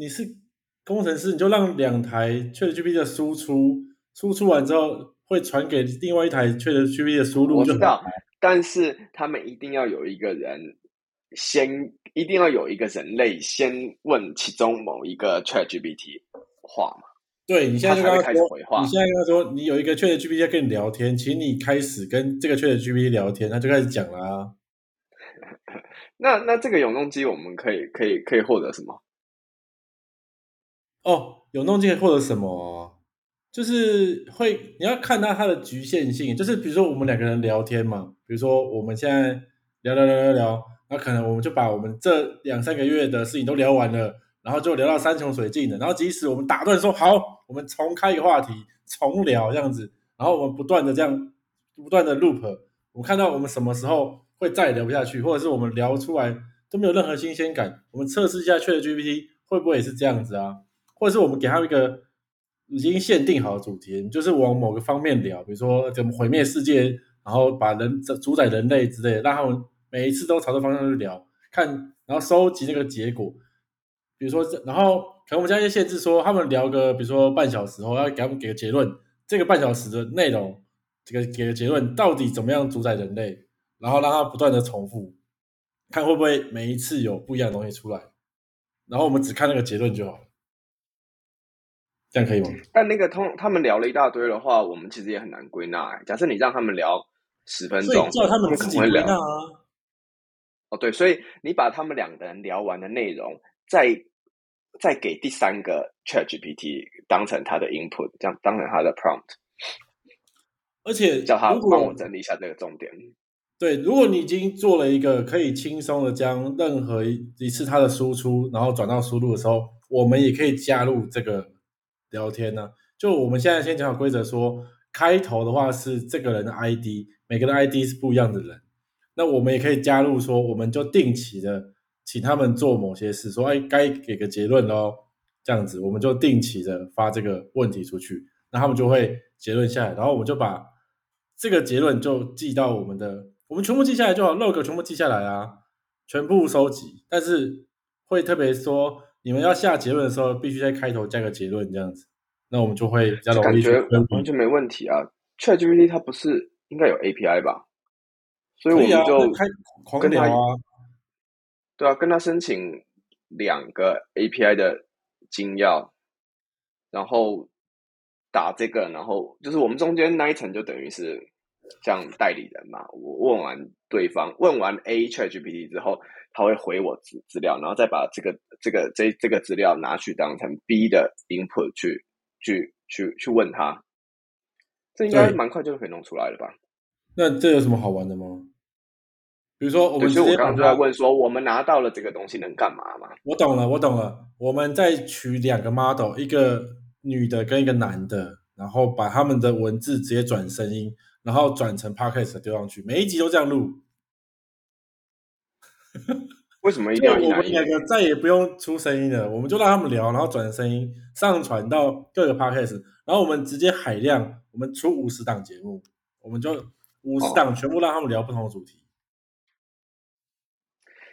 你是工程师，你就让两台 ChatGPT 的输出输出完之后，会传给另外一台 ChatGPT 的输入就我知道，但是他们一定要有一个人先，一定要有一个人类先问其中某一个 ChatGPT 话嘛？对你现在就跟他说，开始回话你现在跟他说，你有一个 ChatGPT 在跟你聊天，请你开始跟这个 ChatGPT 聊天，他就开始讲了啊。那那这个永动机我们可以可以可以获得什么？哦，有弄进或者什么？就是会你要看到它的局限性，就是比如说我们两个人聊天嘛，比如说我们现在聊聊聊聊聊，那可能我们就把我们这两三个月的事情都聊完了，然后就聊到山穷水尽了，然后即使我们打断说好，我们重开一个话题，重聊这样子，然后我们不断的这样不断的 loop，我们看到我们什么时候会再也聊不下去，或者是我们聊出来都没有任何新鲜感，我们测试一下 ChatGPT 会不会也是这样子啊？或者是我们给他们一个已经限定好的主题，就是往某个方面聊，比如说怎么毁灭世界，然后把人主宰人类之类的，让他们每一次都朝这方向去聊，看，然后收集那个结果。比如说，然后可能我们加一些限制，说他们聊个，比如说半小时后，要给他们给个结论，这个半小时的内容，这个给个结论到底怎么样主宰人类，然后让他不断的重复，看会不会每一次有不一样的东西出来，然后我们只看那个结论就好了。这样可以吗？但那个通他们聊了一大堆的话，我们其实也很难归纳、欸。假设你让他们聊十分钟，叫他们自己聊归纳啊。哦，对，所以你把他们两个人聊完的内容，再再给第三个 ChatGPT 当成他的 input，这样当成他的 prompt，而且叫他帮我整理一下这个重点。对，如果你已经做了一个可以轻松的将任何一一次它的输出，然后转到输入的时候，我们也可以加入这个聊天呢、就我们现在先讲好规则说，开头的话是这个人的 ID，每个人的 ID 是不一样的人。那我们也可以加入说，我们就定期的请他们做某些事，说哎，该给个结论喽，这样子我们就定期的发这个问题出去，那他们就会结论下来，然后我们就把这个结论就记到我们的，我们全部记下来就好，log 全部记下来啊，全部收集，但是会特别说，你们要下结论的时候，必须在开头加个结论，这样子，那我们就会比较容易去感觉分。完全没问题啊。ChatGPT 它不是应该有 API 吧？所以我们就开狂跟他对啊，跟他申请两个 API 的金钥，然后打这个，然后就是我们中间那一层就等于是像代理人嘛。我问完对方，问完 A ChatGPT 之后，他会回我资资料，然后再把这个这个这这个资料拿去当成 B 的 input 去去去去问他。这应该对蛮快就可以弄出来了吧？那这有什么好玩的吗？比如说，我对，们直接把它，刚就在问说，我们拿到了这个东西能干嘛嘛？我懂了，我懂了，我们再取两个 model，一个女的跟一个男的，然后把他们的文字直接转声音，然后转成 podcast 丢上去，每一集都这样录，为什么一就定要一我们两？个再也不用出声音了，我们就让他们聊，然后转声音上传到各个 podcast，然后我们直接海量，我们出五十档节目，我们就五十档全部让他们聊不同的主题。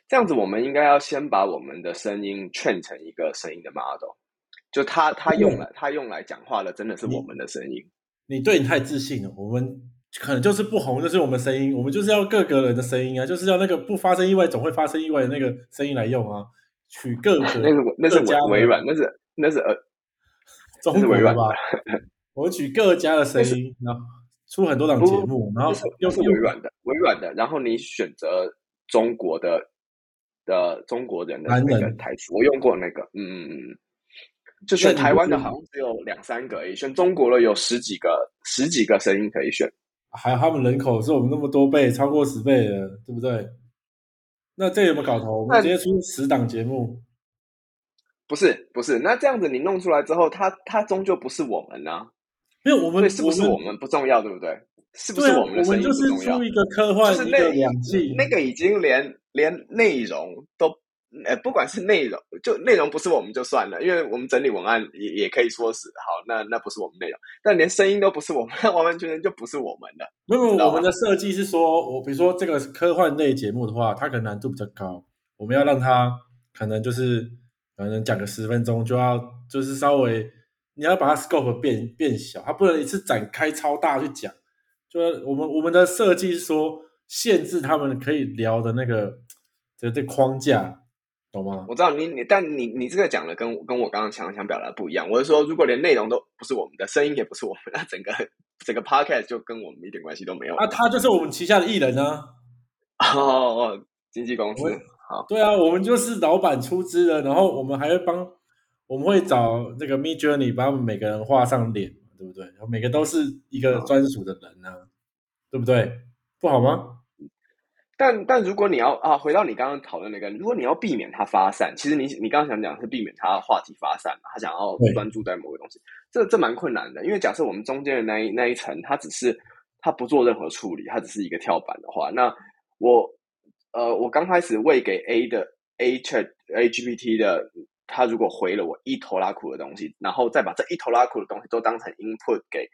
这样子，我们应该要先把我们的声音 train 成一个声音的 model，就他他用来他用来讲话的，真的是我们的声音。你对你太自信了，我们可能就是不红，就是我们声音，我们就是要各个人的声音啊，就是要那个不发生意外总会发生意外的那个声音来用啊，取各个 那是那是微微软，那是那是呃，中微软国的吧，我们取各家的声音，然后出很多档节目，然后又是微软的微软的，然后你选择中国的的中国人的那个台词，我用过那个，嗯嗯嗯，就选台湾的好像只有两三个而已，选中国的有十几个十几个声音可以选。还有他们人口是我们那么多倍，超过十倍的，对不对？那这有没有搞头？我们那直接出十档节目，不是不是，那这样子你弄出来之后，它它终究不是我们呢、没有我们是不是我们不重要，对不对？是不是我们的声音我们就是出？一个科幻，就是那两季，那个已经连连内容都，呃，不管是内容，就内容不是我们就算了，因为我们整理文案也也可以说是好，那那不是我们内容，但连声音都不是我们，那 完完全全就不是我们的。没有，我们的设计是说，我比如说这个科幻类节目的话，它可能难度比较高，我们要让它可能就是可能讲个十分钟就要就是稍微你要把它 scope 变变小，它不能一次展开超大去讲。就我们我们的设计是说限制他们可以聊的那个这这框架，懂吗？我知道你你，但你你这个讲的跟跟我刚刚想想表达不一样。我是说，如果连内容都不是我们的，声音也不是我们，那整个整个 podcast 就跟我们一点关系都没有。啊，他就是我们旗下的艺人呢。哦，经纪公司。好，对啊，我们就是老板出资的，然后我们还会帮，我们会找那个 Me Journey 帮每个人画上脸。对不对？然后每个都是一个专属的人呢，对不对？不好吗？但但如果你要啊，回到你刚刚讨论那个，如果你要避免它发散，其实你你刚刚想讲是避免它话题发散，他想要专注在某个东西，这这蛮困难的。因为假设我们中间的那一那一层，它只是它不做任何处理，它只是一个跳板的话，那我呃，我刚开始喂给 A 的 A Chat A GPT 的。他如果回了我一头拉苦的东西，然后再把这一头拉苦的东西都当成 input 给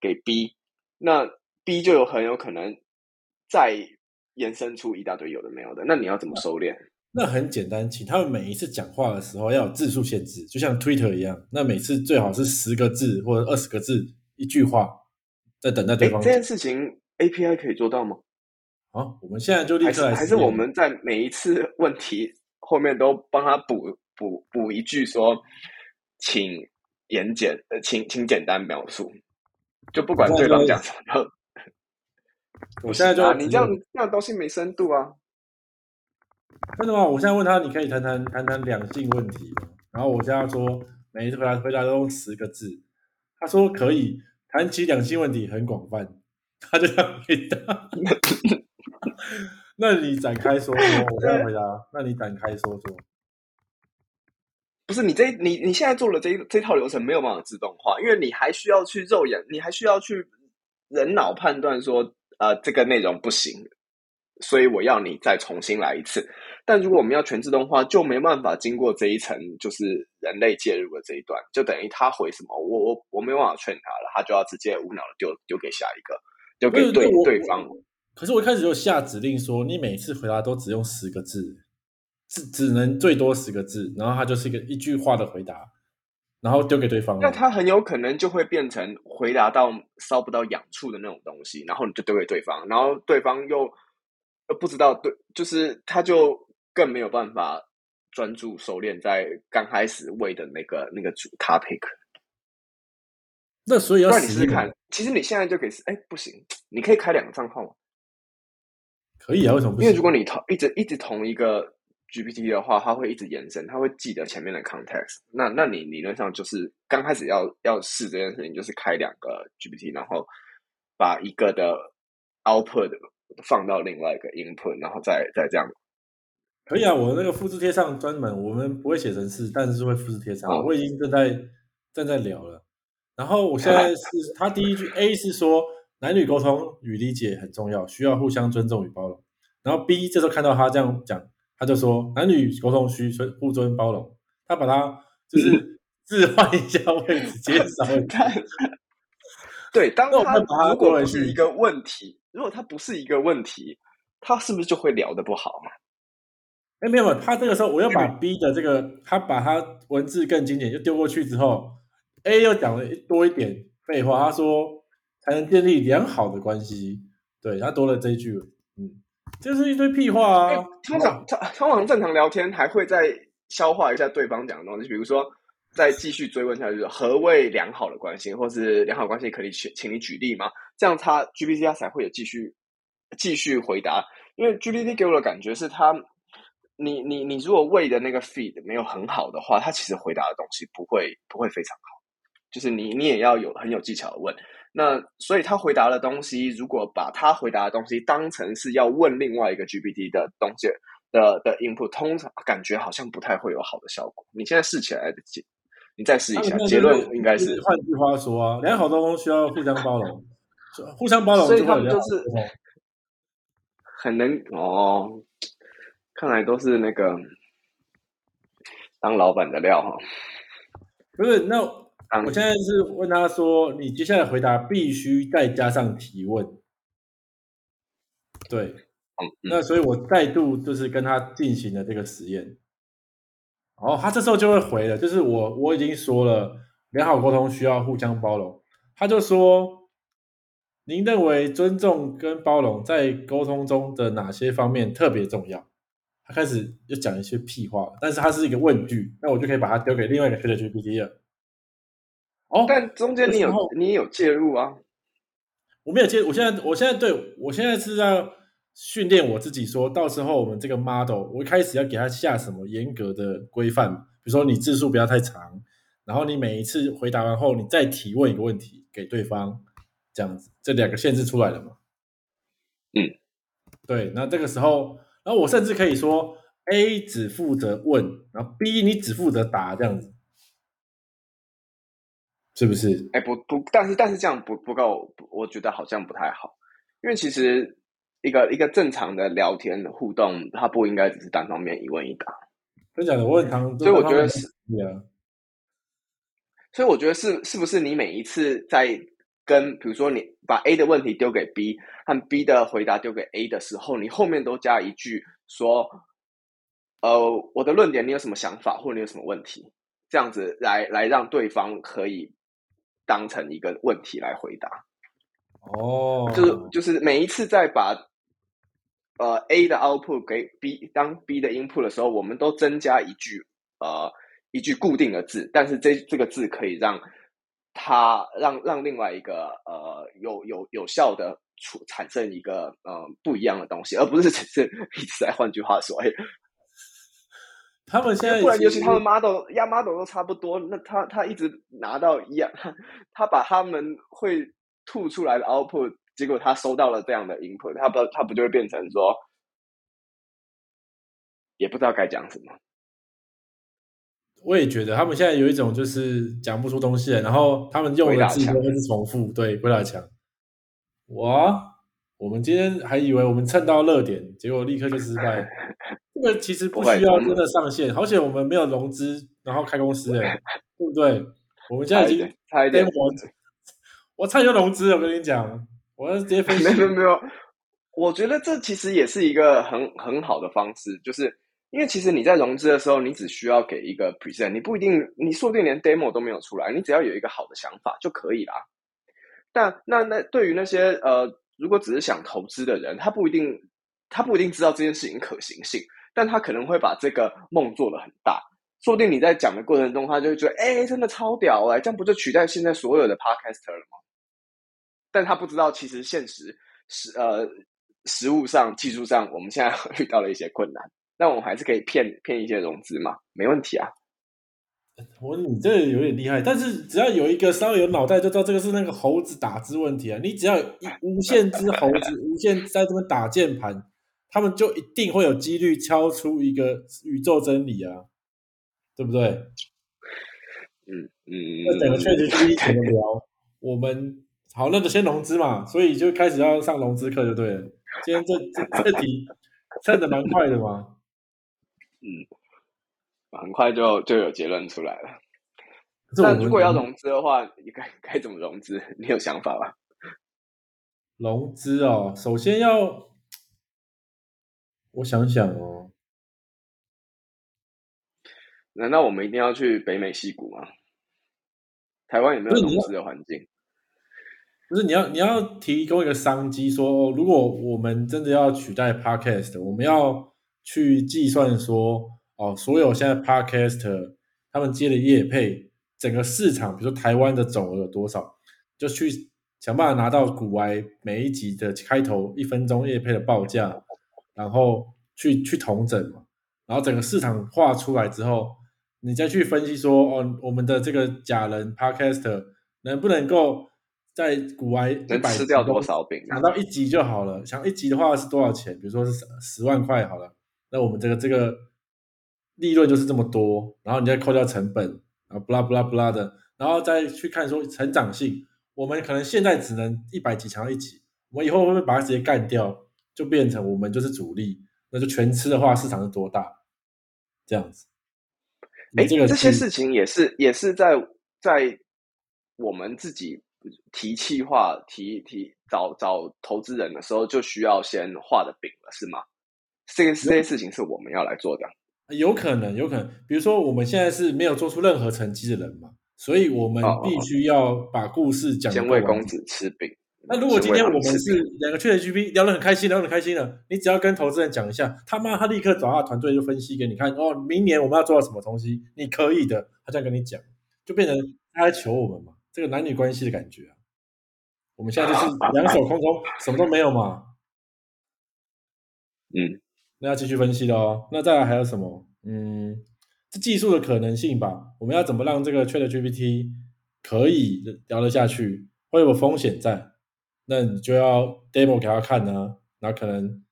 给 B，那 B 就有很有可能再延伸出一大堆有的没有的。那你要怎么收敛？那很简单，请他们每一次讲话的时候要有字数限制，就像 Twitter 一样。那每次最好是十个字或者二十个字一句话，在等待对方。这件事情 API 可以做到吗？好，我们现在就立刻来。还是我们在每一次问题后面都帮他补。补补一句说，请言简呃，请请简单描述，就不管对方讲什么。我现在就你这样这样东西没深度啊！真的吗？我现在问他，你可以谈谈谈谈两性问题然后我现在说，每一次回答回答都用十个字。他说可以谈起两性问题很广泛，他就这样回答。那你展开说说，我现在回答。那你展开说说。不是你这你你现在做了这这套流程没有办法自动化，因为你还需要去肉眼，你还需要去人脑判断说，呃，这个内容不行，所以我要你再重新来一次。但如果我们要全自动化，就没办法经过这一层，就是人类介入的这一段，就等于他回什么，我我我没办法劝他了，他就要直接无脑的丢丢给下一个，丢给对对方。可是我一开始就下指令说，你每次回答都只用十个字。只只能最多十个字，然后他就是一个一句话的回答，然后丢给对方。那他很有可能就会变成回答到烧不到痒处的那种东西，然后你就丢给对方，然后对方又又不知道对，就是他就更没有办法专注熟练在刚开始喂的那个那个主 topic。那所以要试试看，其实你现在就可以，哎，不行，你可以开两个账号可以啊，为什么？因为如果你同一直一直同一个。GPT 的话，它会一直延伸，它会记得前面的 context。那那你理论上就是刚开始要要试这件事情，就是开两个 GPT，然后把一个的 output 放到另外一个 input，然后再再这样。可以啊，我那个复制贴上专门，我们不会写程式，但是会复制贴上。我已经正在正在聊了。然后我现在是他第一句 A 是说男女沟通与理解很重要，需要互相尊重与包容。然后 B 这时候看到他这样讲。他就说男女沟通需尊互尊包容，他把它就是置换一下位置，减少他。对，当他如果不是一个问题，如果他不是一个问题，他是不是就会聊得不好嘛？哎，没有，他这个时候我要把 B 的这个，他把他文字更精简，就丢过去之后，A 又讲了多一点废话，他说才能建立良好的关系，对他多了这一句，嗯。就是一堆屁话啊！通常，通常正常聊天还会再消化一下对方讲的东西，比如说再继续追问下去，何谓良好的关系，或是良好关系可以请请你举例吗？这样他 GPT 它才会有继续继续回答。因为 GPT 给我的感觉是，他你你你如果喂的那个 feed 没有很好的话，他其实回答的东西不会不会非常好。就是你你也要有很有技巧的问。那所以他回答的东西，如果把他回答的东西当成是要问另外一个 GPT 的东西的的 input，通常感觉好像不太会有好的效果。你现在试起来的结，你再试一下，结论应该是。换句话说啊，良好沟通需要互相包容，互相包容，所以他们就是很能哦。看来都是那个当老板的料哈。不是那。我现在是问他说：“你接下来回答必须再加上提问。”对，那所以我再度就是跟他进行了这个实验。哦，他这时候就会回了，就是我我已经说了，良好沟通需要互相包容。他就说，您认为尊重跟包容在沟通中的哪些方面特别重要？他开始又讲一些屁话，但是他是一个问句，那我就可以把它丢给另外一个 Chat GPT 了。哦，但中间你有你也有介入啊？我没有介，我现在我现在对我现在是要训练我自己，说到时候我们这个 model，我一开始要给他下什么严格的规范，比如说你字数不要太长，然后你每一次回答完后，你再提问一个问题给对方，这样子，这两个限制出来了嘛？嗯，对，那这个时候。然后我甚至可以说，A 只负责问，然后 B 你只负责答，这样子，是不是？哎，不不，但是但是这样不不够，我觉得好像不太好，因为其实一个一个正常的聊天互动，它不应该只是单方面一问一答。真的，我很常，所以我觉得是，啊。所以我觉得是是不是你每一次在。跟比如说，你把 A 的问题丢给 B，和 B 的回答丢给 A 的时候，你后面都加一句说：“呃，我的论点，你有什么想法，或者你有什么问题？”这样子来来让对方可以当成一个问题来回答。哦，就是就是每一次在把呃 A 的 output 给 B 当 B 的 input 的时候，我们都增加一句呃一句固定的字，但是这这个字可以让。它让让另外一个呃有有有效的出产生一个呃不一样的东西，而不是只是一直在换句话说，哎，他们现在不然尤其他们 model 压 model 都差不多，那他他一直拿到一样，他把他们会吐出来的 output，结果他收到了这样的 input，他不他不就会变成说，也不知道该讲什么。我也觉得他们现在有一种就是讲不出东西来，然后他们用的字都是重复，对，鬼打墙。哇，我们今天还以为我们蹭到热点，结果立刻就失败。这个其实不需要真的上线，而且我们没有融资，然后开公司，哎，对不对？我们现在已经差一点，我差点就融资了。我跟你讲，我要直接分析。没有没有，我觉得这其实也是一个很很好的方式，就是。因为其实你在融资的时候，你只需要给一个 present，你不一定，你说不定连 demo 都没有出来，你只要有一个好的想法就可以啦。但那那对于那些呃，如果只是想投资的人，他不一定，他不一定知道这件事情可行性，但他可能会把这个梦做得很大。说不定你在讲的过程中，他就会觉得，哎，真的超屌哎，这样不就取代现在所有的 podcaster 了吗？但他不知道，其实现实实呃，实物上、技术上，我们现在 遇到了一些困难。那我们还是可以骗骗一些融资嘛，没问题啊。我你这有点厉害，但是只要有一个稍微有脑袋，就知道这个是那个猴子打字问题啊。你只要一无限 只猴子，无限在这边打键盘，他们就一定会有几率敲出一个宇宙真理啊，对不对？嗯嗯。那整个确实是一怎么聊？我们好，那就先融资嘛，所以就开始要上融资课就对了。今天这这 这题蹭的蛮快的嘛。嗯，很快就就有结论出来了。但如果要融资的话，你该该怎么融资？你有想法吗？融资哦，首先要我想想哦，难道我们一定要去北美西谷吗？台湾有没有融资的环境？不是你要你要提供一个商机，说如果我们真的要取代 Podcast，我们要。去计算说，哦，所有现在 Podcast 他们接的业配，整个市场，比如说台湾的总额有多少，就去想办法拿到古玩每一集的开头一分钟业配的报价，然后去去同整嘛，然后整个市场化出来之后，你再去分析说，哦，我们的这个假人 Podcast 能不能够在古玩能吃掉多少饼，拿到一集就好了。想一集的话是多少钱？比如说是十万块好了。那我们这个这个利润就是这么多，然后你再扣掉成本，然后不拉不拉不拉的，然后再去看说成长性，我们可能现在只能一百集强一集，我们以后会不会把它直接干掉，就变成我们就是主力，那就全吃的话，市场是多大？这样子。哎，这个这些事情也是也是在在我们自己提气化提提找找投资人的时候，就需要先画的饼了，是吗？这个这些事情是我们要来做的。有可能，有可能，比如说我们现在是没有做出任何成绩的人嘛，所以我们必须要把故事讲。先为公子吃饼。那如果今天我们是两个 ChatGPT 聊得很开心，聊得很开心了，你只要跟投资人讲一下，他妈他立刻找他团队就分析给你看。哦，明年我们要做到什么东西？你可以的，他这样跟你讲，就变成他在求我们嘛，这个男女关系的感觉啊。我们现在就是两手空空，什么都没有嘛。嗯。那要继续分析的哦。那再来还有什么？嗯，这技术的可能性吧。我们要怎么让这个 ChatGPT 可以聊得下去？会有风险在，那你就要 demo 给他看呢。然后可能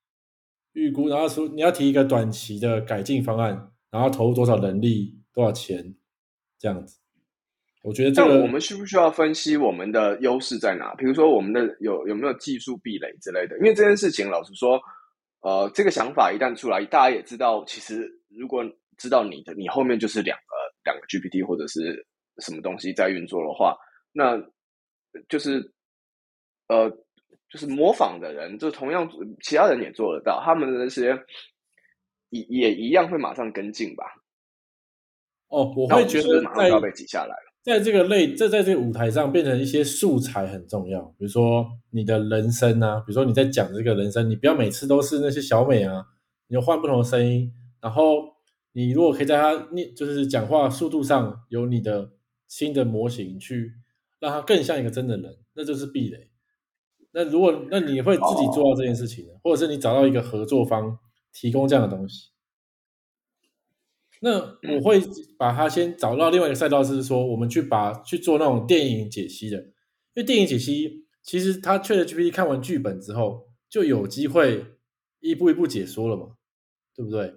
预估，然后说你要提一个短期的改进方案，然后投入多少人力、多少钱这样子。我觉得这个我们需不需要分析我们的优势在哪？比如说我们的有有没有技术壁垒之类的？因为这件事情，老实说。呃，这个想法一旦出来，大家也知道，其实如果知道你的，你后面就是两个两个 GPT 或者是什么东西在运作的话，那就是呃，就是模仿的人，就同样其他人也做得到，他们的那些也也一样会马上跟进吧。哦，我会觉得马上要被挤下来了。在这个类，这在这个舞台上变成一些素材很重要。比如说你的人生啊，比如说你在讲这个人生，你不要每次都是那些小美啊，你要换不同的声音。然后你如果可以在他念，就是讲话速度上有你的新的模型去让他更像一个真的人，那就是壁垒。那如果那你会自己做到这件事情呢，或者是你找到一个合作方提供这样的东西？那我会把它先找到另外一个赛道，是说我们去把去做那种电影解析的，因为电影解析其实他 ChatGPT 看完剧本之后就有机会一步一步解说了嘛，对不对？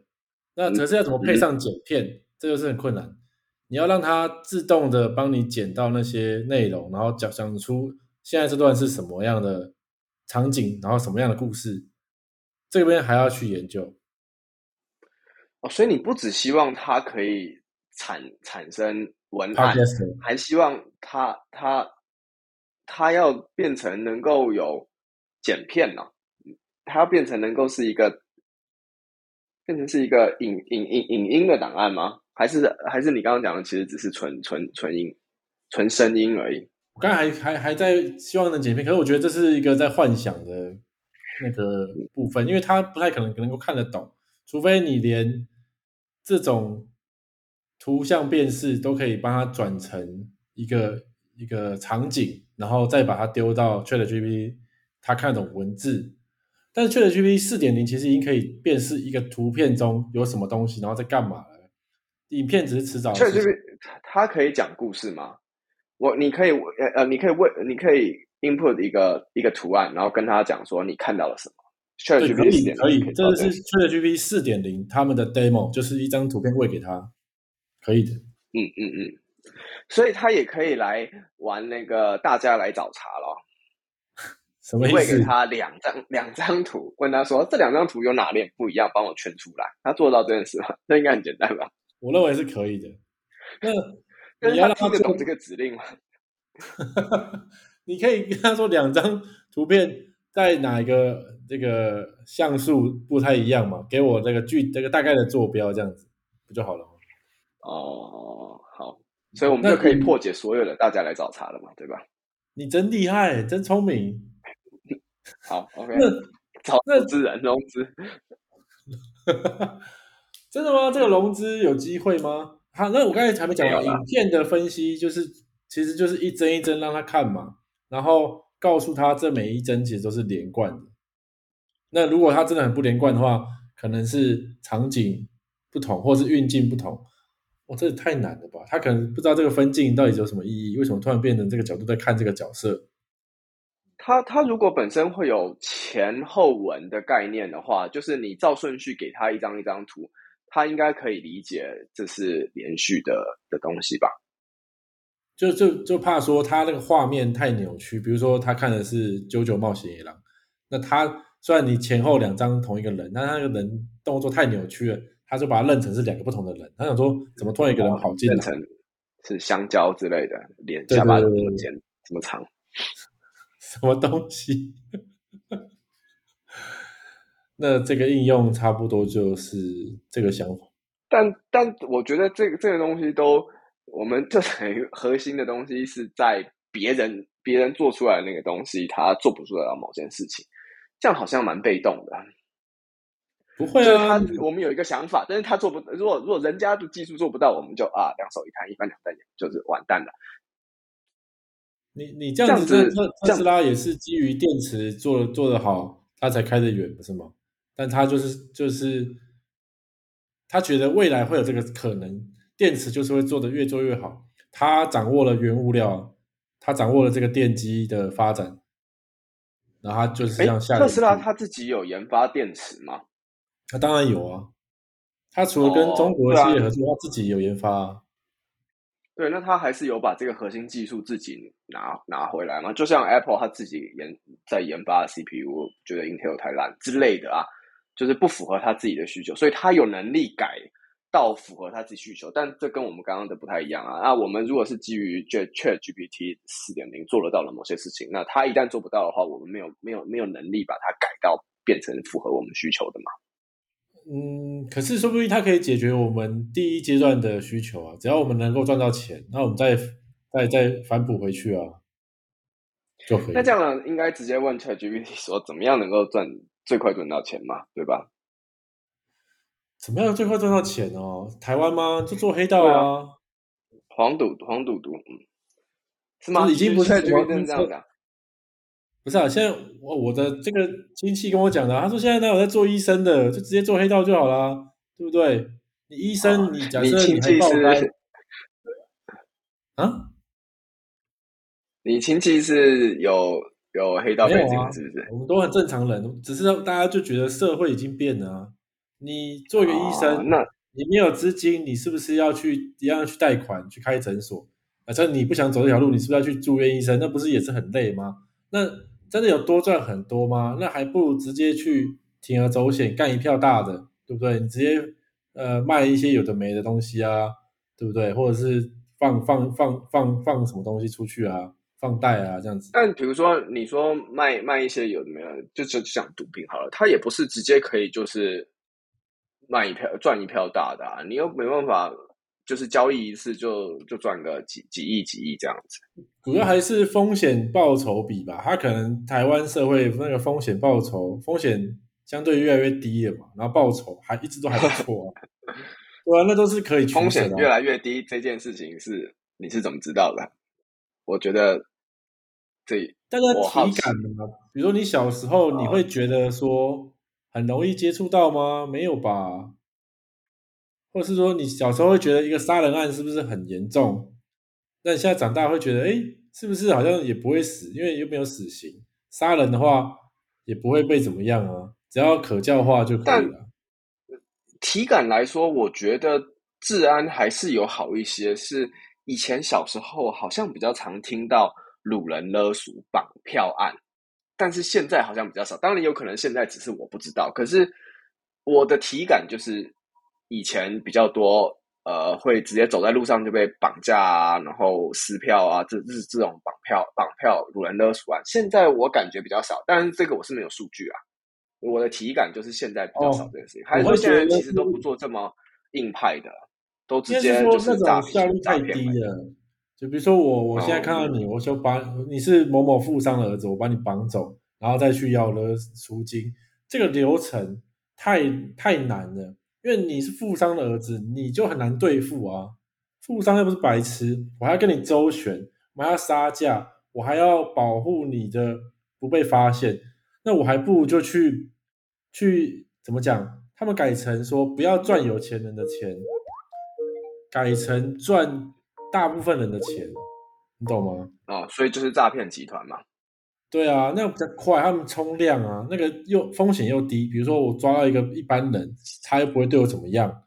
那可是要怎么配上剪片，这个是很困难。你要让它自动的帮你剪到那些内容，然后讲讲出现在这段是什么样的场景，然后什么样的故事，这边还要去研究。哦，所以你不只希望它可以产产生文案，还希望它它它要变成能够有剪片呢？它要变成能够是一个变成是一个影影影影音的档案吗？还是还是你刚刚讲的其实只是纯纯纯音纯声音而已？我刚才还还还在希望能剪片，可是我觉得这是一个在幻想的那个部分，因为他不太可能能够看得懂。除非你连这种图像辨识都可以帮他转成一个一个场景，然后再把它丢到 ChatGPT，它看懂文字。但是 ChatGPT 四点零其实已经可以辨识一个图片中有什么东西，然后在干嘛了。影片只是迟早。ChatGPT 它可以讲故事吗？我你可以呃呃，你可以问，你可以 input 一个一个图案，然后跟他讲说你看到了什么。对，可以，可以，这个是 ChatGPT 四点零他们的 demo，就是一张图片喂给他，可以的。嗯嗯嗯，所以他也可以来玩那个大家来找茬了。什么意思？喂给他两张两张图，问他说这两张图有哪点不一样，帮我圈出来。他做到这件事吗？那应该很简单吧？我认为是可以的。那你要听得懂这个指令吗？你可以跟他说两张图片。在哪一个这个像素不太一样嘛？给我这个具这个大概的坐标，这样子不就好了吗？哦，好，所以我们就可以破解所有的大家来找茬了嘛，对吧？你真厉害，真聪明。好，OK。那找那资人融资，真的吗？这个融资有机会吗？好，那我刚才还没讲到影片的分析，就是其实就是一帧一帧让他看嘛，然后。告诉他，这每一帧其实都是连贯的。那如果他真的很不连贯的话，可能是场景不同，或是运镜不同。哇，这也太难了吧？他可能不知道这个分镜到底有什么意义，为什么突然变成这个角度在看这个角色？他他如果本身会有前后文的概念的话，就是你照顺序给他一张一张图，他应该可以理解这是连续的的东西吧？就就就怕说他那个画面太扭曲，比如说他看的是《九九冒险野狼》，那他虽然你前后两张同一个人，但他那个人动作太扭曲了，他就把它认成是两个不同的人。他想说，怎么突然一个人跑进来？是香蕉之类的，脸下巴这么尖，这么长，什么东西？那这个应用差不多就是这个想法。但但我觉得这个这个东西都，我们这核心的东西是在别人别人做出来的那个东西，他做不出来某件事情，这样好像蛮被动的。不会啊，我们有一个想法，但是他做不，如果如果人家的技术做不到，我们就啊两手一摊，一翻两瞪眼，就是完蛋了。你你这样子，特特斯拉也是基于电池做做的好，它才开得远，不是吗？但他就是就是他觉得未来会有这个可能，电池就是会做的越做越好。他掌握了原物料，他掌握了这个电机的发展，然后他就是这样下。特斯拉他自己有研发电池吗？他当然有啊，他除了跟中国企业合作，他自己有研发。对，那他还是有把这个核心技术自己拿拿回来嘛？就像 Apple 他自己研在研发 CPU，觉得 Intel 太烂之类的啊，就是不符合他自己的需求，所以他有能力改到符合他自己需求。但这跟我们刚刚的不太一样啊。那我们如果是基于 Chat GPT 四点零做得到了某些事情，那他一旦做不到的话，我们没有没有没有能力把它改到变成符合我们需求的嘛？嗯，可是说不定它可以解决我们第一阶段的需求啊！只要我们能够赚到钱，那我们再再再反补回去啊，就可以。那这样应该直接问 ChatGPT 说，怎么样能够赚最快赚到钱嘛？对吧？怎么样最快赚到钱哦？台湾吗？就做黑道啊？黄赌黄赌毒，嗯，是吗？已经不是 ChatGPT 这样的。不是啊，现在我我的这个亲戚跟我讲的，他说现在他有在做医生的，就直接做黑道就好了，对不对？你医生，你假设你还报单，啊？你亲戚是有有黑道背景是不是？我们都很正常人，只是大家就觉得社会已经变了啊。你做一个医生，那你没有资金，你是不是要去一样去贷款去开诊所？反正你不想走这条路，你是不是要去住院医生？那不是也是很累吗？那真的有多赚很多吗？那还不如直接去铤而走险干一票大的，对不对？你直接呃卖一些有的没的东西啊，对不对？或者是放放放放放什么东西出去啊，放贷啊这样子。但比如说你说卖卖一些有的没有，就就讲毒品好了，它也不是直接可以就是卖一票赚一票大的，啊，你又没办法。就是交易一次就就赚个几几亿几亿这样子，主要还是风险报酬比吧。它可能台湾社会那个风险报酬风险相对越来越低了嘛，然后报酬还一直都还不错啊。对啊，那都是可以风险越来越低这件事情是你是怎么知道的？我觉得这大家体感嘛，比如说你小时候你会觉得说很容易接触到吗？没有吧。或是说，你小时候会觉得一个杀人案是不是很严重？那你现在长大会觉得，哎，是不是好像也不会死，因为又没有死刑。杀人的话也不会被怎么样啊，只要可教化就可以了。体感来说，我觉得治安还是有好一些。是以前小时候好像比较常听到掳人勒赎、绑票案，但是现在好像比较少。当然有可能现在只是我不知道，可是我的体感就是。以前比较多，呃，会直接走在路上就被绑架啊，然后撕票啊，这这这种绑票、绑票、掳人勒赎案。现在我感觉比较少，但是这个我是没有数据啊。我的体感就是现在比较少这件事情，还是说现在其实都不做这么硬派的，都直接就是诈效率太低了。就比如说我，我现在看到你，我就把你是某某富商的儿子，我把你绑走，然后再去要了赎金，这个流程太太难了。因为你是富商的儿子，你就很难对付啊！富商又不是白痴，我还要跟你周旋，我还要杀价，我还要保护你的不被发现，那我还不如就去去怎么讲？他们改成说不要赚有钱人的钱，改成赚大部分人的钱，你懂吗？哦，所以就是诈骗集团嘛。对啊，那个比较快，他们冲量啊，那个又风险又低。比如说我抓到一个一般人，他又不会对我怎么样，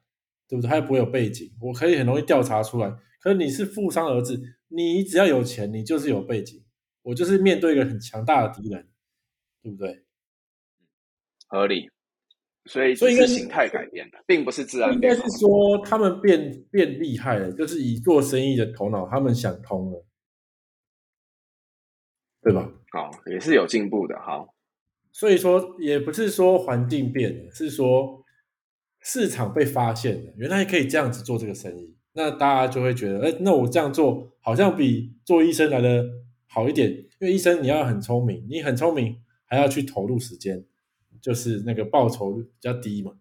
对不对？他又不会有背景，我可以很容易调查出来。可是你是富商儿子，你只要有钱，你就是有背景，我就是面对一个很强大的敌人，对不对？合理。所以，所以是形态改变的，并不是自然。应该是说他们变变厉害了，就是以做生意的头脑，他们想通了。对吧？好，也是有进步的。好，所以说也不是说环境变了，是说市场被发现了，原来可以这样子做这个生意，那大家就会觉得，哎，那我这样做好像比做医生来的好一点，因为医生你要很聪明，你很聪明还要去投入时间，就是那个报酬比较低嘛，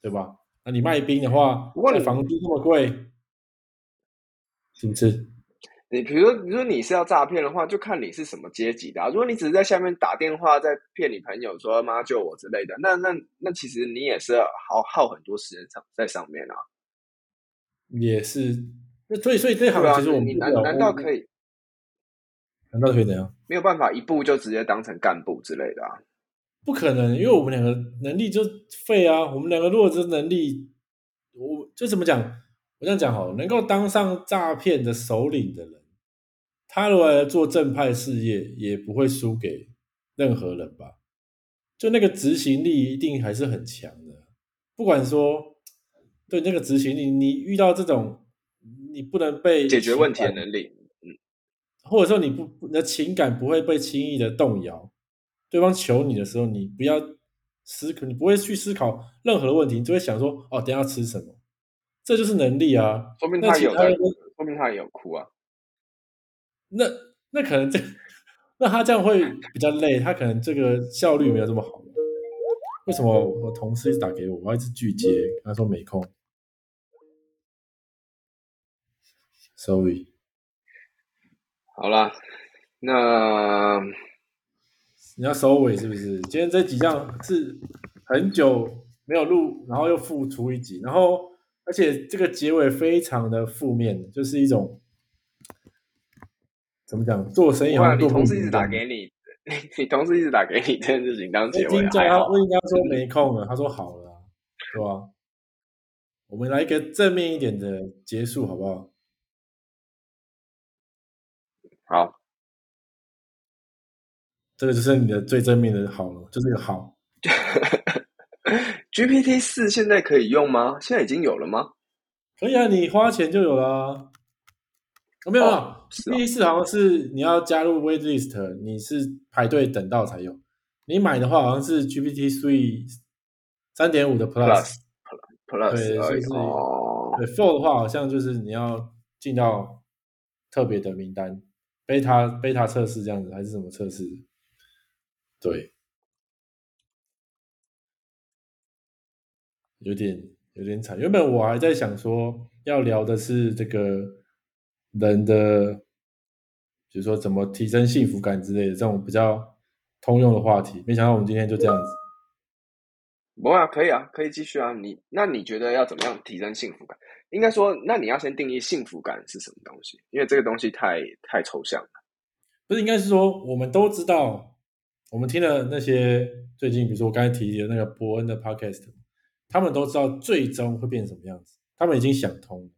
对吧？那你卖冰的话，不过你房租这么贵，是不是？你比如说，如果你是要诈骗的话，就看你是什么阶级的、啊。如果你只是在下面打电话在骗你朋友说“妈救我”之类的，那那那其实你也是耗耗很多时间上在上面啊。也是，那所以所以这行其实我们你难难道可以难道可以怎样？没有办法一步就直接当成干部之类的啊？不可能，因为我们两个能力就废啊。我们两个如果这能力，我就怎么讲？我这样讲好了，能够当上诈骗的首领的人，他如果来做正派事业，也不会输给任何人吧？就那个执行力一定还是很强的。不管说对那个执行力，你遇到这种你不能被解决问题的能力，嗯或者说你不你的情感不会被轻易的动摇，对方求你的时候，你不要思考，你不会去思考任何的问题，你就会想说哦，等下要吃什么，这就是能力啊。说明他有说明他也有哭啊。那那可能这那他这样会比较累，他可能这个效率没有这么好。为什么我同事一直打给我，我要一直拒接，他说没空，sorry。好啦，那你要收尾是不是？今天这几样是很久没有录，然后又复出一集，然后而且这个结尾非常的负面，就是一种怎么讲，做生意好哇，像做同事一直打给你，你你同事一直打给你这件事情当我结尾还好我已经跟他说没空了，他说好了啊，对吧？我们来一个正面一点的结束，好不好？好，这个就是你的最正面的好了，就是个好。GPT 四现在可以用吗？现在已经有了吗？可以啊，你花钱就有啦、哦。没有啊，B 四好像是你要加入 wait list，你是排队等到才有。你买的话好像是 GPT three 三点五的 Plus Plus，Plus 对，而已就是哦，对 Four 的话好像就是你要进到特别的名单，beta beta 测试这样子还是什么测试？对，有点有点惨。原本我还在想说要聊的是这个人的，比如说怎么提升幸福感之类的这种比较通用的话题，没想到我们今天就这样子。不啊，可以啊，可以继续啊。你那你觉得要怎么样提升幸福感？应该说，那你要先定义幸福感是什么东西，因为这个东西太太抽象了。不是，应该是说我们都知道，我们听了那些最近，比如说我刚才提的那个伯恩的 podcast，他们都知道最终会变成什么样子，他们已经想通了，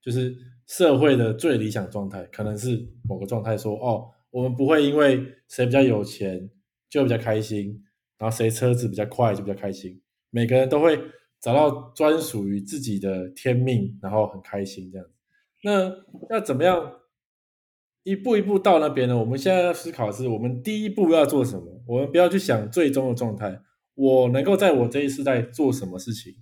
就是社会的最理想状态可能是某个状态说，哦，我们不会因为谁比较有钱就比较开心，然后谁车子比较快就比较开心，每个人都会找到专属于自己的天命，然后很开心这样子。那要怎么样一步一步到那边呢？我们现在要思考的是，我们第一步要做什么？我们不要去想最终的状态，我能够在我这一世代做什么事情，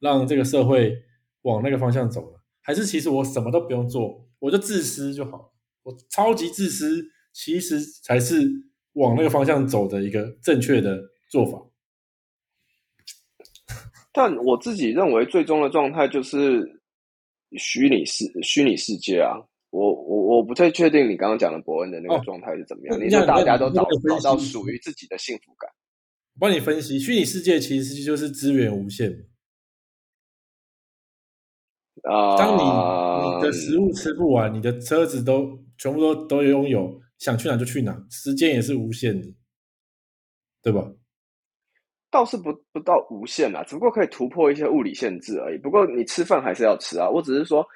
让这个社会往那个方向走了？还是其实我什么都不用做，我就自私就好了？我超级自私，其实才是往那个方向走的一个正确的做法。但我自己认为，最终的状态就是虚拟世虚拟世界啊。我我我不太确定你刚刚讲的伯恩的那哦个状态是怎么样。那你说大家都找找到属于自己的幸福感，我帮你分析，虚拟世界其实就是资源无限嘛。啊、当你你的食物吃不完，你的车子都全部都都拥有，想去哪就去哪，时间也是无限的，对吧？倒是不不到无限啦，只不过可以突破一些物理限制而已。不过你吃饭还是要吃啊。我只是说，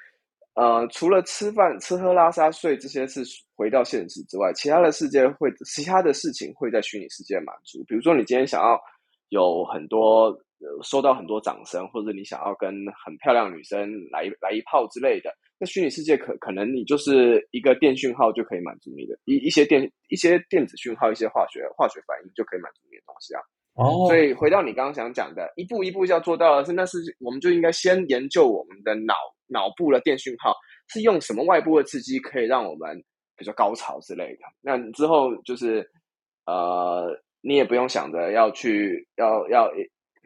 呃，除了吃饭、吃喝拉撒睡这些是回到现实之外，其他的世界会，其他的事情会在虚拟世界满足。比如说，你今天想要有很多、呃、收到很多掌声，或者你想要跟很漂亮女生来来一炮之类的，那虚拟世界可可能你就是一个电讯号就可以满足你的一一些电一些电子讯号、一些化学化学反应就可以满足你的东西啊。哦，所以回到你刚刚想讲的，一步一步要做到的是，那是我们就应该先研究我们的脑脑部的电讯号是用什么外部的刺激可以让我们，比如说高潮之类的。那之后就是呃，你也不用想着要去要要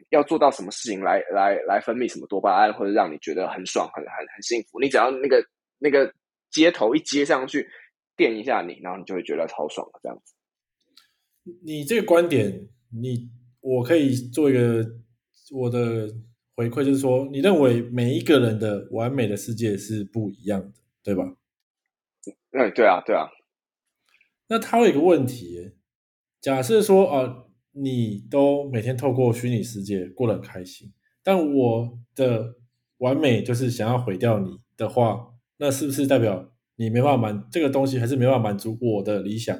要做到什么事情来来来分泌什么多巴胺，或者让你觉得很爽很很很幸福。你只要那个那个接头一接上去，电一下你，然后你就会觉得超爽了这样子。你这个观点，你。我可以做一个我的回馈，就是说，你认为每一个人的完美的世界是不一样的，对吧？哎，对啊，对啊。那他有一个问题，假设说啊，你都每天透过虚拟世界过得很开心，但我的完美就是想要毁掉你的话，那是不是代表你没办法满这个东西，还是没办法满足我的理想？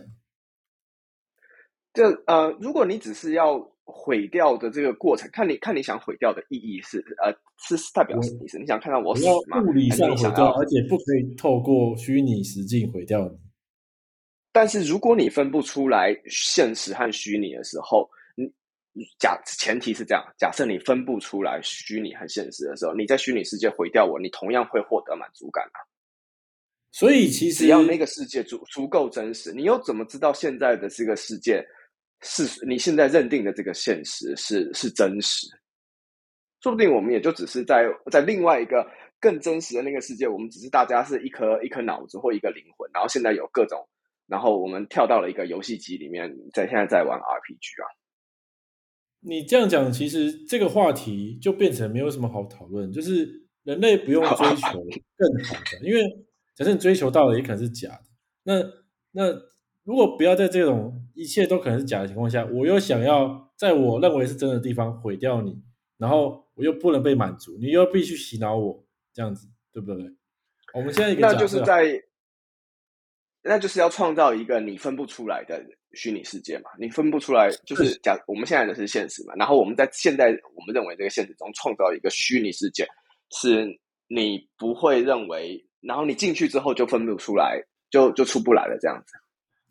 这呃，如果你只是要。毁掉的这个过程，看你看你想毁掉的意义是呃是代表什么意思？你想看到我死吗？物理上毁掉，而且不可以透过虚拟实境毁掉你。但是如果你分不出来现实和虚拟的时候，你假前提是这样：假设你分不出来虚拟和现实的时候，你在虚拟世界毁掉我，你同样会获得满足感啊。所以其实只要那个世界足足够真实，你又怎么知道现在的这个世界？是你现在认定的这个现实是是真实，说不定我们也就只是在在另外一个更真实的那个世界，我们只是大家是一颗一颗脑子或一个灵魂，然后现在有各种，然后我们跳到了一个游戏机里面，在现在在玩 RPG 啊。你这样讲，其实这个话题就变成没有什么好讨论，就是人类不用追求 更好的，因为假设你追求到了，也可能是假的。那那。如果不要在这种一切都可能是假的情况下，我又想要在我认为是真的地方毁掉你，然后我又不能被满足，你又必须洗脑我，这样子对不对？我们现在一个那就是在，那就是要创造一个你分不出来的虚拟世界嘛？你分不出来，就是假我们现在的是现实嘛？然后我们在现在我们认为这个现实中创造一个虚拟世界，是你不会认为，然后你进去之后就分不出来，就就出不来了，这样子。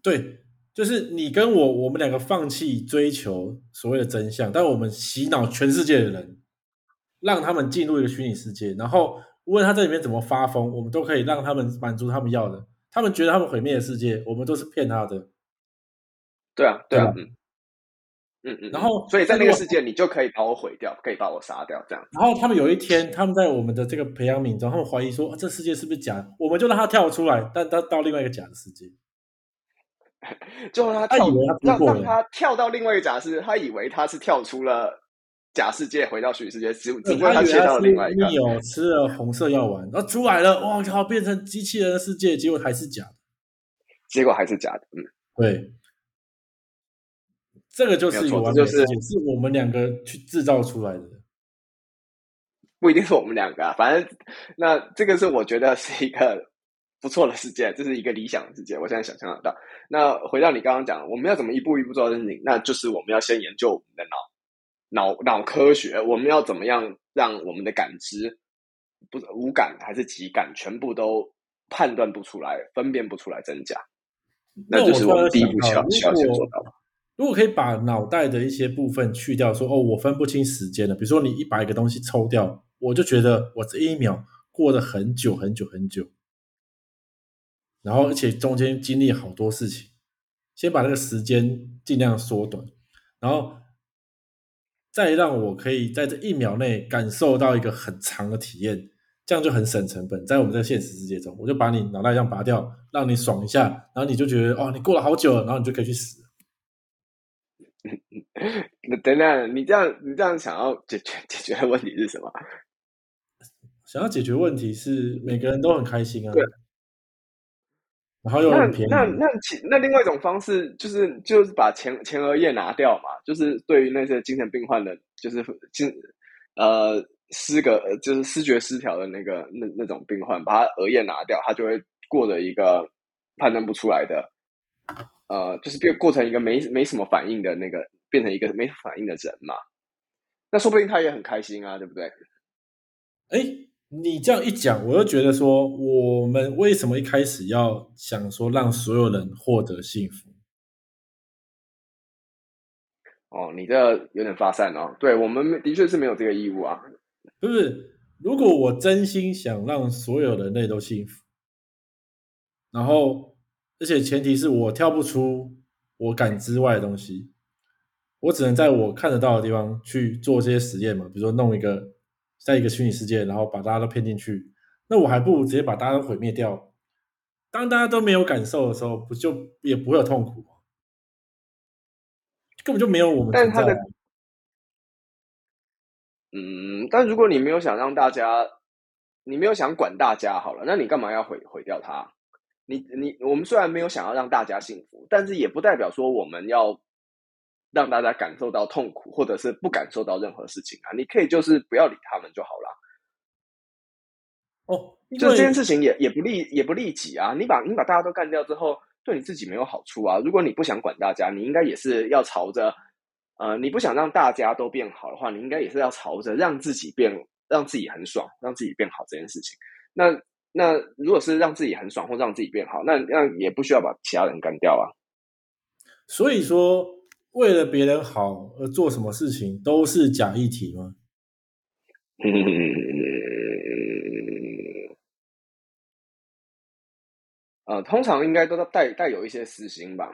对，就是你跟我，我们两个放弃追求所谓的真相，但我们洗脑全世界的人，让他们进入一个虚拟世界，然后无论他在里面怎么发疯，我们都可以让他们满足他们要的。他们觉得他们毁灭的世界，我们都是骗他的。对啊，对啊，嗯嗯嗯。然后，所以在那个世界，你就可以把我毁掉，可以把我杀掉，这样。然后他们有一天，他们在我们的这个培养皿中，他们怀疑说，这世界是不是假？我们就让他跳出来，但他到另外一个假的世界。就让他跳，让让他跳到另外一个假世界，他以为他是跳出了假世界，回到虚拟世界，只只不过他切到了另外一个。有吃了红色药丸，然后出来了，哇靠，变成机器人的世界，结果还是假的。结果还是假的，嗯，对，这个就是有完美世界，是我们两个去制造出来的，不一定是我们两个，啊，反正那这个是我觉得是一个。不错的世界，这是一个理想的世界。我现在想象得到。那回到你刚刚讲，我们要怎么一步一步做到事情？那就是我们要先研究我们的脑脑脑科学。我们要怎么样让我们的感知，不无感还是极感，全部都判断不出来、分辨不出来真假？那就是我们第一步需要需要先做到。如果可以把脑袋的一些部分去掉，说哦，我分不清时间了。比如说你一百个东西抽掉，我就觉得我这一秒过了很久很久很久。然后，而且中间经历好多事情，先把那个时间尽量缩短，然后再让我可以在这一秒内感受到一个很长的体验，这样就很省成本。在我们这个现实世界中，我就把你脑袋这样拔掉，让你爽一下，然后你就觉得哦，你过了好久了，然后你就可以去死。那等等，你这样你这样想要解决解决的问题是什么？想要解决问题是每个人都很开心啊。然后又那便宜。那那其那另外一种方式就是就是把前前额叶拿掉嘛，就是对于那些精神病患的，就是精呃失格就是视觉失调的那个那那种病患，把他额叶拿掉，他就会过着一个判断不出来的，呃，就是变过成一个没没什么反应的那个，变成一个没反应的人嘛。那说不定他也很开心啊，对不对？哎。你这样一讲，我又觉得说，我们为什么一开始要想说让所有人获得幸福？哦，你这有点发散哦。对我们的确是没有这个义务啊。不是，如果我真心想让所有人类都幸福，然后而且前提是我跳不出我感知外的东西，我只能在我看得到的地方去做这些实验嘛。比如说弄一个在一个虚拟世界，然后把大家都骗进去，那我还不如直接把大家都毁灭掉。当大家都没有感受的时候，不就也不会有痛苦吗？根本就没有我们存在。嗯，但如果你没有想让大家，你没有想管大家好了，那你干嘛要毁毁掉它？你你我们虽然没有想要让大家幸福，但是也不代表说我们要让大家感受到痛苦，或者是不感受到任何事情啊。你可以就是不要理他们就好了。哦，就这件事情也也不利也不利己啊。你把你把大家都干掉之后，对你自己没有好处啊。如果你不想管大家，你应该也是要朝着。呃，你不想让大家都变好的话，你应该也是要朝着让自己变，让自己很爽，让自己变好这件事情。那那如果是让自己很爽或让自己变好，那那也不需要把其他人干掉啊。所以说，为了别人好而做什么事情都是假议题吗？呃，通常应该都带带有一些私心吧。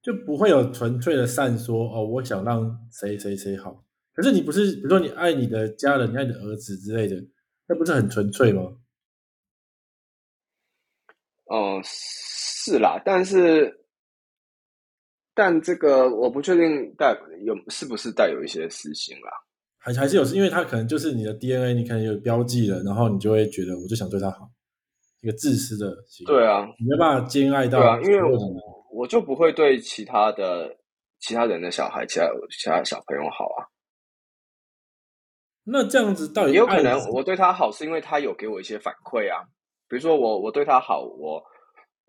就不会有纯粹的善说哦，我想让谁谁谁好。可是你不是，比如说你爱你的家人，你爱你的儿子之类的，那不是很纯粹吗？哦，是啦，但是，但这个我不确定带有是不是带有一些私心啦，还还是有，因为他可能就是你的 DNA，你可能有标记了，然后你就会觉得我就想对他好，一个自私的行为。对啊，你没办法兼爱到，对啊，因为我就不会对其他的其他人的小孩、其他其他小朋友好啊。那这样子到底也有可能，我对他好是因为他有给我一些反馈啊。比如说我我对他好，我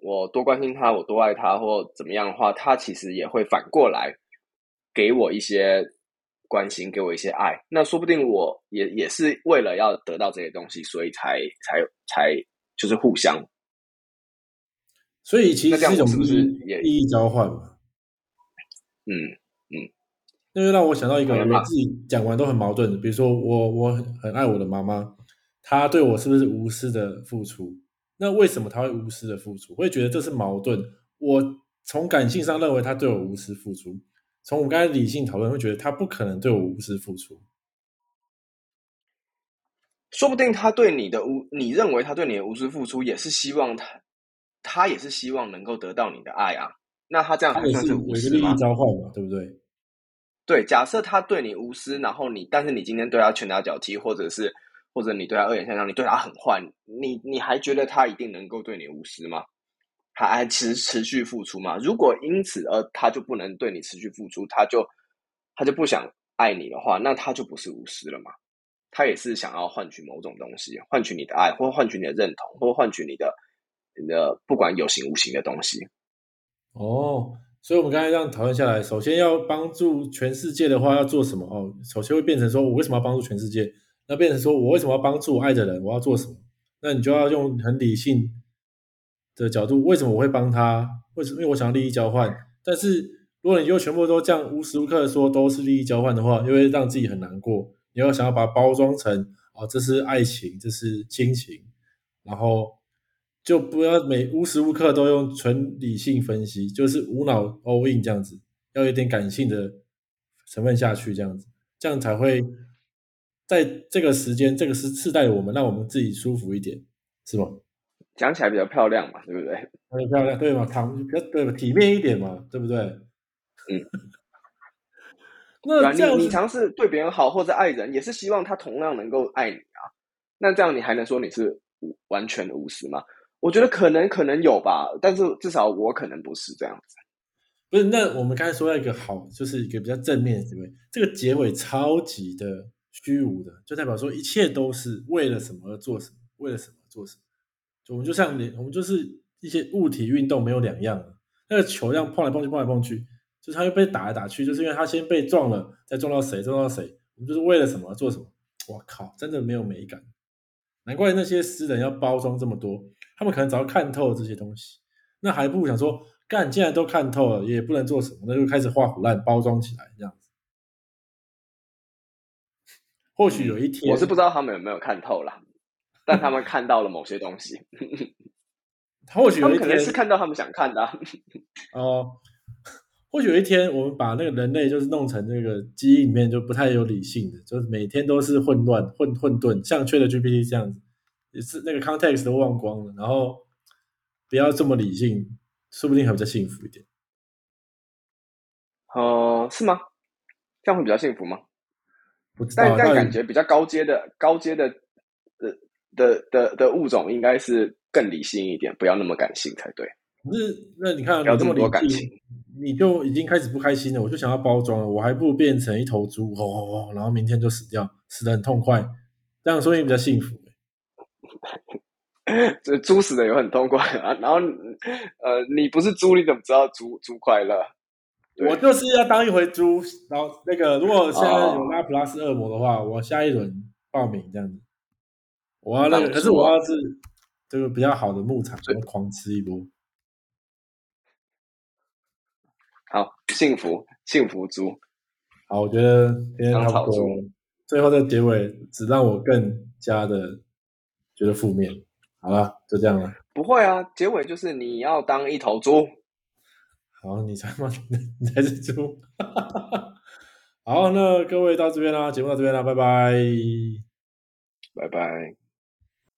我多关心他，我多爱他，或怎么样的话，他其实也会反过来给我一些关心，给我一些爱。那说不定我也也是为了要得到这些东西，所以才才才就是互相。所以其实这种是不是利益交换嘛？嗯嗯，那就让我想到一个我自己讲完都很矛盾的，比如说我我很爱我的妈妈，她对我是不是无私的付出？那为什么他会无私的付出？会觉得这是矛盾。我从感性上认为他对我无私付出，从我们刚才理性讨论会觉得他不可能对我无私付出。说不定他对你的无，你认为他对你的无私付出，也是希望他。他也是希望能够得到你的爱啊，那他这样还算是无私吗？交换嘛，对不对？对，假设他对你无私，然后你，但是你今天对他拳打脚踢，或者是或者你对他恶言相向，你对他很坏，你你还觉得他一定能够对你无私吗？还还持持续付出吗？如果因此而他就不能对你持续付出，他就他就不想爱你的话，那他就不是无私了嘛？他也是想要换取某种东西，换取你的爱，或换取你的认同，或换取你的你。的不管有形无形的东西，哦，所以我们刚才这样讨论下来，首先要帮助全世界的话，要做什么？哦，首先会变成说我为什么要帮助全世界？那变成说我为什么要帮助我爱的人？我要做什么？那你就要用很理性的角度，为什么我会帮他？为什么？因为我想要利益交换。但是如果你就全部都这样无时无刻说都是利益交换的话，又会让自己很难过。你要想要把它包装成啊，这是爱情，这是亲情，然后。就不要每无时无刻都用纯理性分析，就是无脑 all in 这样子，要有点感性的成分下去，这样子，这样才会在这个时间、这个时世代，我们让我们自己舒服一点，是吗？讲起来比较漂亮嘛，对不对？很漂亮，对吗？躺比较对体面一点嘛，对不对？嗯。那这样你尝试对别人好或者爱人，也是希望他同样能够爱你啊。那这样你还能说你是完全的无私吗？我觉得可能可能有吧，但是至少我可能不是这样子。不是，那我们刚才说到一个好，就是一个比较正面的结尾。这个结尾超级的虚无的，就代表说一切都是为了什么而做什么，为了什么做什么。就我们就像连我们就是一些物体运动没有两样。那个球这样碰来碰去，碰来碰去，就是它又被打来打去，就是因为它先被撞了，再撞到谁，撞到谁。我们就是为了什么做什么？我靠，真的没有美感。难怪那些诗人要包装这么多。他们可能早要看透这些东西，那还不如想说，干，既然都看透了，也不能做什么，那就开始画虎烂，包装起来这样子。或许有一天，我是不知道他们有没有看透啦，但他们看到了某些东西。或许有一天可能是看到他们想看的。哦，或许有一天，我们把那个人类就是弄成那个基因里面就不太有理性的，就是每天都是混乱、混混沌，像缺的 GPT 这样子，也是那个 context 都忘光了，然后不要这么理性，说不定还比较幸福一点。哦，是吗？这样会比较幸福吗？不知道，但但感觉比较高阶的、高阶的的的的的物种，应该是更理性一点，不要那么感性才对。可是那你看，不要这么多感情，你就已经开始不开心了，我就想要包装了，我还不如变成一头猪，吼吼吼，然后明天就死掉，死的很痛快，这样说不定比较幸福。这猪死的有很痛快啊。然后呃，你不是猪，你怎么知道猪猪快乐？对我就是要当一回猪，然后那个如果现在哦有拉普拉斯恶魔的话，我下一轮报名这样子。我要那个，可是我要是这个比较好的牧场，我要狂吃一波。好，幸福幸福猪。好，我觉得今天差不多了，最后这个结尾只让我更加的觉得负面。好了，就这样了。不会啊，结尾就是你要当一头猪。好，你才吗？你才是猪。好，那各位到这边啦，节目到这边啦，拜拜。拜拜。